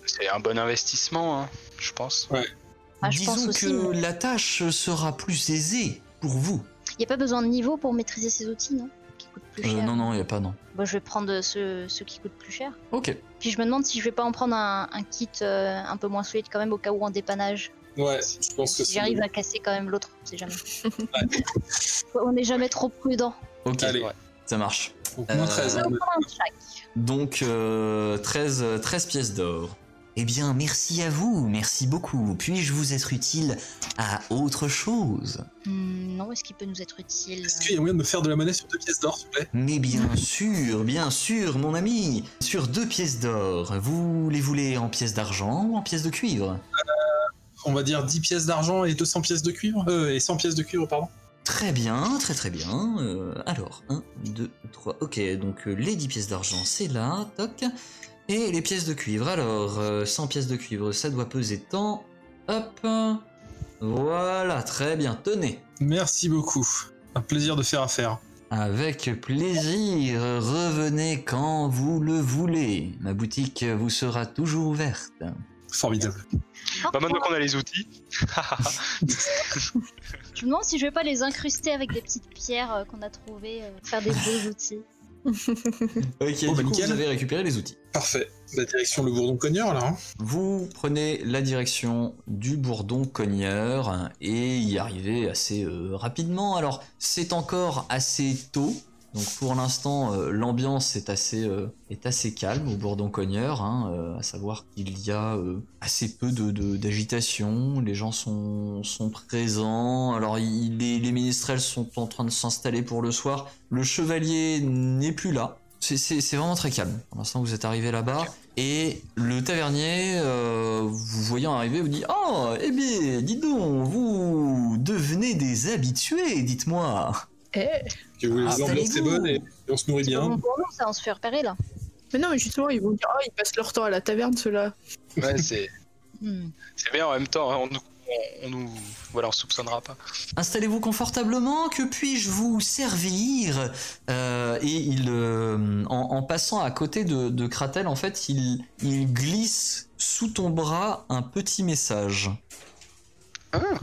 C'est un bon investissement, hein, je pense. Ah, je Disons pense aussi. que mais la tâche sera plus aisée pour vous. Il n'y a pas besoin de niveau pour maîtriser ces outils, non? Qui coûtent plus Euh, cher. non, non, il n'y a pas, non. Bah, je vais prendre ceux, ceux qui coûtent plus cher. Ok. Puis je me demande si je vais pas en prendre un, un kit euh, un peu moins solide quand même au cas où en dépannage. Ouais, je pense que Si j'arrive à casser quand même l'autre, on sait jamais. on n'est jamais trop prudent. Ok, Allez, Ouais. ça marche. donc moins Euh, 13. On hein. va prendre un chaque. Donc, euh, 13, euh, 13 pièces d'or. Eh bien, merci à vous, merci beaucoup. Puis-je vous être utile à autre chose? Hmm, non, est-ce qu'il peut nous être utile? Est-ce qu'il y a moyen de me faire de la monnaie sur deux pièces d'or, s'il vous plaît? Mais bien sûr, bien sûr, mon ami. Sur deux pièces d'or, vous les voulez en pièces d'argent ou en pièces de cuivre? On va dire 10 pièces d'argent et 200 pièces de cuivre? Euh, Et 100 pièces de cuivre, pardon. Très bien, très très bien. Euh, alors, 1, 2, 3. Ok, donc euh, les 10 pièces d'argent, c'est là, toc. Et les pièces de cuivre. Alors, euh, 100 pièces de cuivre, ça doit peser tant. Hop. Voilà, très bien. Tenez. Merci beaucoup. Un plaisir de faire affaire. Avec plaisir, revenez quand vous le voulez. Ma boutique vous sera toujours ouverte. Formidable. Bah maintenant qu'on a les outils. Je me demande si je vais pas les incruster avec des petites pierres euh, qu'on a trouvées, euh, faire des beaux outils. Ok, Bon, bah, coup, vous avez récupéré les outils. Parfait. La direction le bourdon cogneur, là. hein. Vous prenez la direction du bourdon cogneur et y arrivez assez euh, rapidement. Alors, c'est encore assez tôt. Donc pour l'instant, euh, l'ambiance est assez, euh, est assez calme au bourdon cogneur, hein, euh, à savoir qu'il y a assez peu de- d'agitation, les gens sont, présents, alors les, les ménestrels sont en train de s'installer pour le soir, le chevalier n'est plus là, c'est- vraiment très calme. Pour l'instant, vous êtes arrivé là-bas. Et le tavernier, vous voyant arriver, vous dit Oh, eh bien, dis donc, vous devenez des habitués, dites-moi. Eh Que vous, Ah, l'ambiance est installez-vous. bonne et, on se nourrit bien. bon pour nous, ça, on se fait repérer là. Mais non, mais justement, ils vont dire Oh, ils passent leur temps à la taverne, ceux-là. Ouais, c'est Hmm. c'est bien en même temps. hein, On nous, on, nous, voilà, on soupçonnera pas. Installez-vous confortablement, que puis-je vous servir? Euh, Et il, euh, en, en passant à côté de, de Kratel, en fait, il, il glisse sous ton bras un petit message.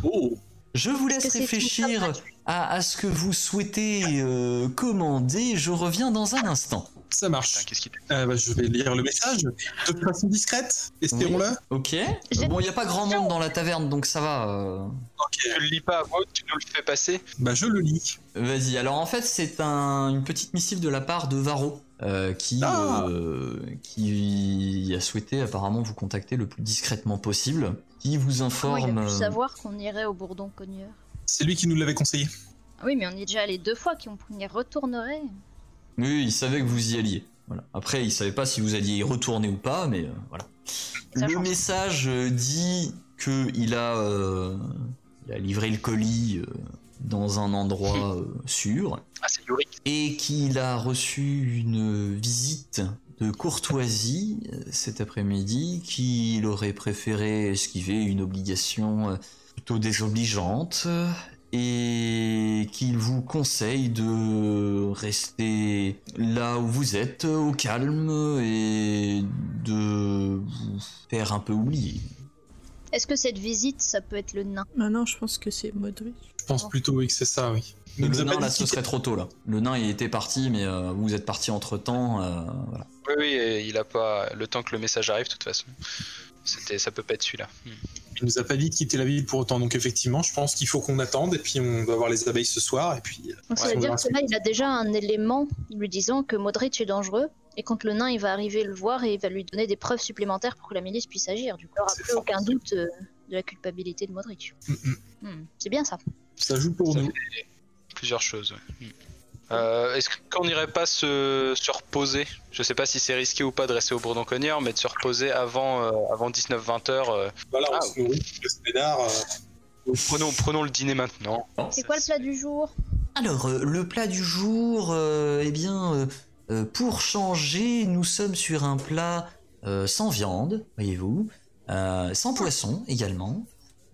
Oh Je vous laisse réfléchir à, à ce que vous souhaitez euh, commander. Je reviens dans un instant. Ça marche. qu'est-ce qu'il Euh, bah, je vais lire le message de façon discrète, espérons-le. Ok. Bon, il n'y a pas grand monde dans la taverne, donc ça va. euh. Tu le lis pas à voix, tu nous le fais passer. Bah, je le lis. Vas-y. Alors en fait, c'est un- une petite missive de la part de Varro. euh, qui, Ah. euh, qui a souhaité apparemment vous contacter le plus discrètement possible, qui vous Comment il a informe. pu savoir qu'on irait au bourdon cogneur? C'est lui qui nous l'avait conseillé. Ah Oui, mais on y est déjà allé deux fois, qu'on y retournerait. Oui, il savait que vous y alliez. Voilà. Après, il savait pas si vous alliez y retourner ou pas, mais euh, voilà. Ça le change. message euh, dit que il a, euh, il a livré le colis euh, dans un endroit euh, sûr Ah, et qu'il a reçu une visite de courtoisie cet après-midi, qu'il aurait préféré esquiver une obligation euh, plutôt désobligeante euh, et qu'il vous conseille de rester là où vous êtes, au calme et de vous faire un peu oublier. Est-ce que cette visite, ça peut être le nain? Maintenant, je pense que c'est Modric. Je pense plutôt oui que c'est ça, oui. Il Le nain là, ce serait trop tôt là. Le nain il était parti, mais euh, vous êtes parti entre temps. voilà. Oui, il a pas le temps que le message arrive, de toute façon. C'était, ça peut pas être celui-là. Hmm. Il nous a pas dit de quitter la ville pour autant, donc effectivement, je pense qu'il faut qu'on attende et puis on doit voir les abeilles ce soir et puis. euh, Donc ça Ouais, veut on dire que là, il a déjà un élément lui disant que Modric est dangereux. Et quand le nain il va arriver le voir et il va lui donner des preuves supplémentaires pour que la milice puisse agir. Du coup, il n'y aura C'est plus fort aucun doute euh, de la culpabilité de Modric. Mm, mm. Hmm, C'est bien ça. Ça joue pour Ça nous. plusieurs choses. ouais. Euh, Est-ce qu'on n'irait pas se, se reposer? Je sais pas si c'est risqué ou pas de rester au bourdon cogneur, mais de se reposer avant, euh, avant 19-20 heures. euh. Voilà, on Ah, se nourrit, le spédard. euh, Prenons, prenons le dîner maintenant. C'est quoi le plat du jour? Alors, euh, le plat du jour, euh, eh bien, pour changer, nous sommes sur un plat euh, sans viande, voyez-vous, euh, sans poisson également.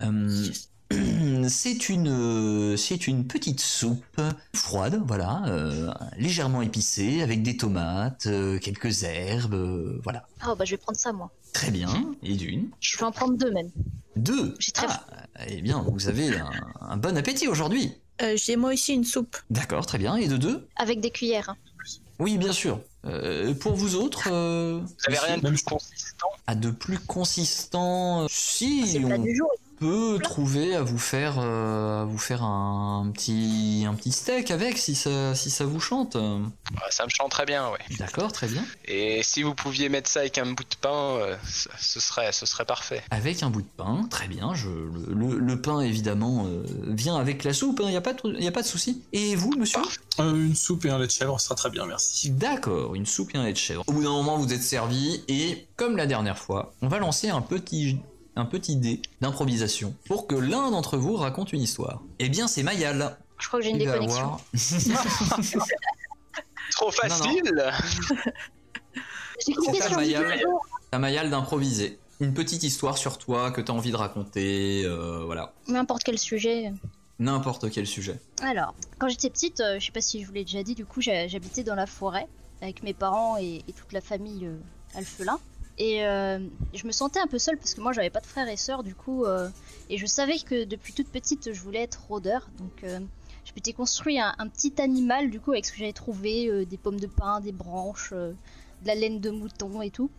Euh, c'est une, euh, c'est une petite soupe froide, voilà, euh, légèrement épicée, avec des tomates, euh, quelques herbes, euh, voilà. Ah bah je vais prendre ça moi. Très bien. Et d'une, Je vais en prendre deux même. deux? J'ai très Ah, eh bien, vous avez un, un bon appétit aujourd'hui. Euh, J'ai moi aussi une soupe. D'accord, très bien. Et de deux? Avec des cuillères. hein. Oui, bien sûr. Euh, pour vous autres, euh, Vous avez rien de plus consistant? À de plus consistant, si C'est le plat on du jour. Peut trouver à vous faire, euh, à vous faire un petit, un petit steak avec, si ça, si ça vous chante. Ah, Ça me chante très bien, ouais. D'accord, très bien. Et si vous pouviez mettre ça avec un bout de pain, euh, ce serait, ce serait parfait. Avec un bout de pain, très bien. Je, le, le- le pain évidemment euh, vient avec la soupe, il n'y a pas de, y a pas de souci. Et vous, monsieur? Euh, une soupe et un lait de chèvre sera très bien, merci. D'accord, une soupe et un lait de chèvre. Au bout d'un moment, vous êtes servi et, comme la dernière fois, on va lancer un petit, un petit dé d'improvisation pour que l'un d'entre vous raconte une histoire. Eh bien, c'est Mayal. Je crois que j'ai une Il va déconnexion. avoir- Trop facile C'est à Mayal. Mayal d'improviser. Une petite histoire sur toi que tu as envie de raconter, euh, voilà. N'importe quel sujet. N'importe quel sujet. Alors, quand j'étais petite, euh, je sais pas si je vous l'ai déjà dit, du coup j'habitais dans la forêt avec mes parents et, et toute la famille euh, Alphelin. Et euh, je me sentais un peu seule parce que moi j'avais pas de frères et sœurs du coup. euh, et je savais que depuis toute petite je voulais être rôdeur. Donc euh, je m'étais construit un, un petit animal du coup avec ce que j'avais trouvé euh, des pommes de pin, des branches, de la laine de mouton et tout.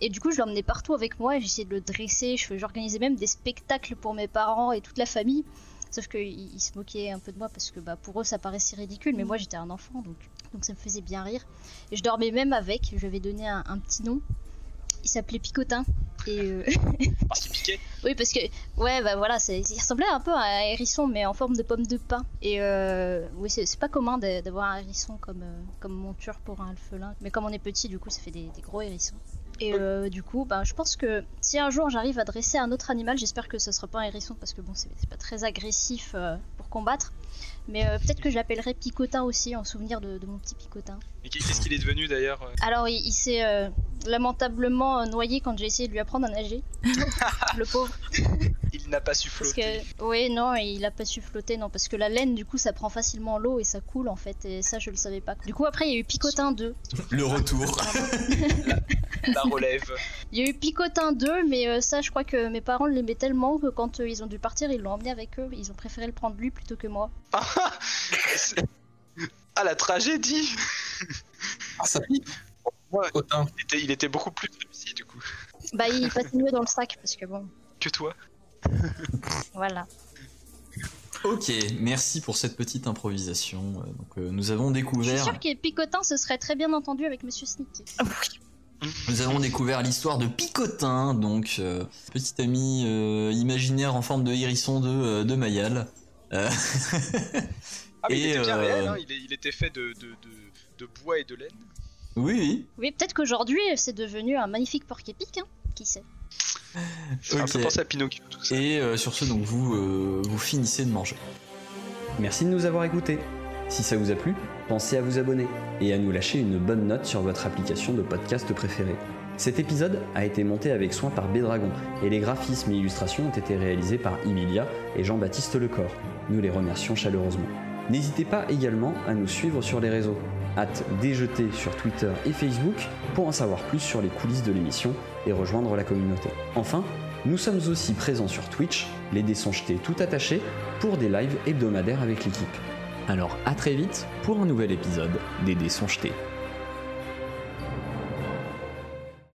Et du coup je l'emmenais partout avec moi et j'essayais de le dresser. J'organisais même des spectacles pour mes parents et toute la famille. Sauf qu'ils ils se moquaient un peu de moi parce que bah, pour eux ça paraissait ridicule, mais moi j'étais un enfant donc, donc ça me faisait bien rire. Et je dormais même avec, je lui avais donné un, un petit nom. Il s'appelait Picotin. Et euh, Parce qu'il piquait. oui, parce que ouais, bah voilà, il ressemblait un peu à un hérisson, mais en forme de pomme de pin. Et euh, oui, c'est pas commun d'a- d'avoir un hérisson comme, euh, comme monture pour un alphelin. Mais comme on est petit, du coup, ça fait des, des gros hérissons. Et euh, du coup, bah, je pense que si un jour j'arrive à dresser un autre animal, j'espère que ce sera pas un hérisson parce que bon, c'est c'est pas très agressif euh, pour combattre. Mais euh, peut-être que je l'appellerai Picotin aussi en souvenir de, de mon petit Picotin. Et qu'est-ce qu'il est devenu d'ailleurs euh Alors, il, il s'est euh, lamentablement noyé quand j'ai essayé de lui apprendre à nager. Le pauvre. Il n'a pas su flotter. que, oui, non, il a pas su flotter, non, parce que la laine, du coup, ça prend facilement l'eau et ça coule en fait, et ça, je le savais pas. Du coup, après, il y a eu Picotin 2. Le retour. La relève. Il y a eu Picotin 2, mais euh, ça, je crois que mes parents l'aimaient tellement que quand euh, ils ont dû partir, ils l'ont emmené avec eux. Ils ont préféré le prendre lui plutôt que moi. ah, la tragédie Ah, ça pique Ouais. Autant. il était, il était beaucoup plus réussi du coup Bah, il passait mieux dans le sac, parce que bon, que toi. voilà. ok, merci pour cette petite improvisation. Euh, Donc, euh, nous avons Je suis découvert. sûre que Picotin se serait très bien entendu avec Monsieur Sneaky. Nous avons découvert l'histoire de Picotin, donc euh, petit ami euh, imaginaire en forme de hérisson de, euh, de Mayal. Euh, Ah, mais il était bien euh, réel, hein, il, était fait de, de, de, de bois et de laine. oui, oui. Oui, peut-être qu'aujourd'hui, c'est devenu un magnifique porc-épic, hein Qui sait Ça m'a un peu Ok. pensé à Pinocchio tout ça. Et euh, sur ce, donc vous, euh, vous finissez de manger. Merci de nous avoir écoutés. Si ça vous a plu, pensez à vous abonner et à nous lâcher une bonne note sur votre application de podcast préférée. Cet épisode a été monté avec soin par Bédragon et les graphismes et illustrations ont été réalisés par Emilia et Jean-Baptiste Lecor. Nous les remercions chaleureusement. N'hésitez pas également à nous suivre sur les réseaux. Hâte déjeter sur Twitter et Facebook pour en savoir plus sur les coulisses de l'émission et rejoindre la communauté. Enfin, nous sommes aussi présents sur Twitch, les dés sont jetés tout attachés, pour des lives hebdomadaires avec l'équipe. Alors à très vite pour un nouvel épisode des dés sont jetés.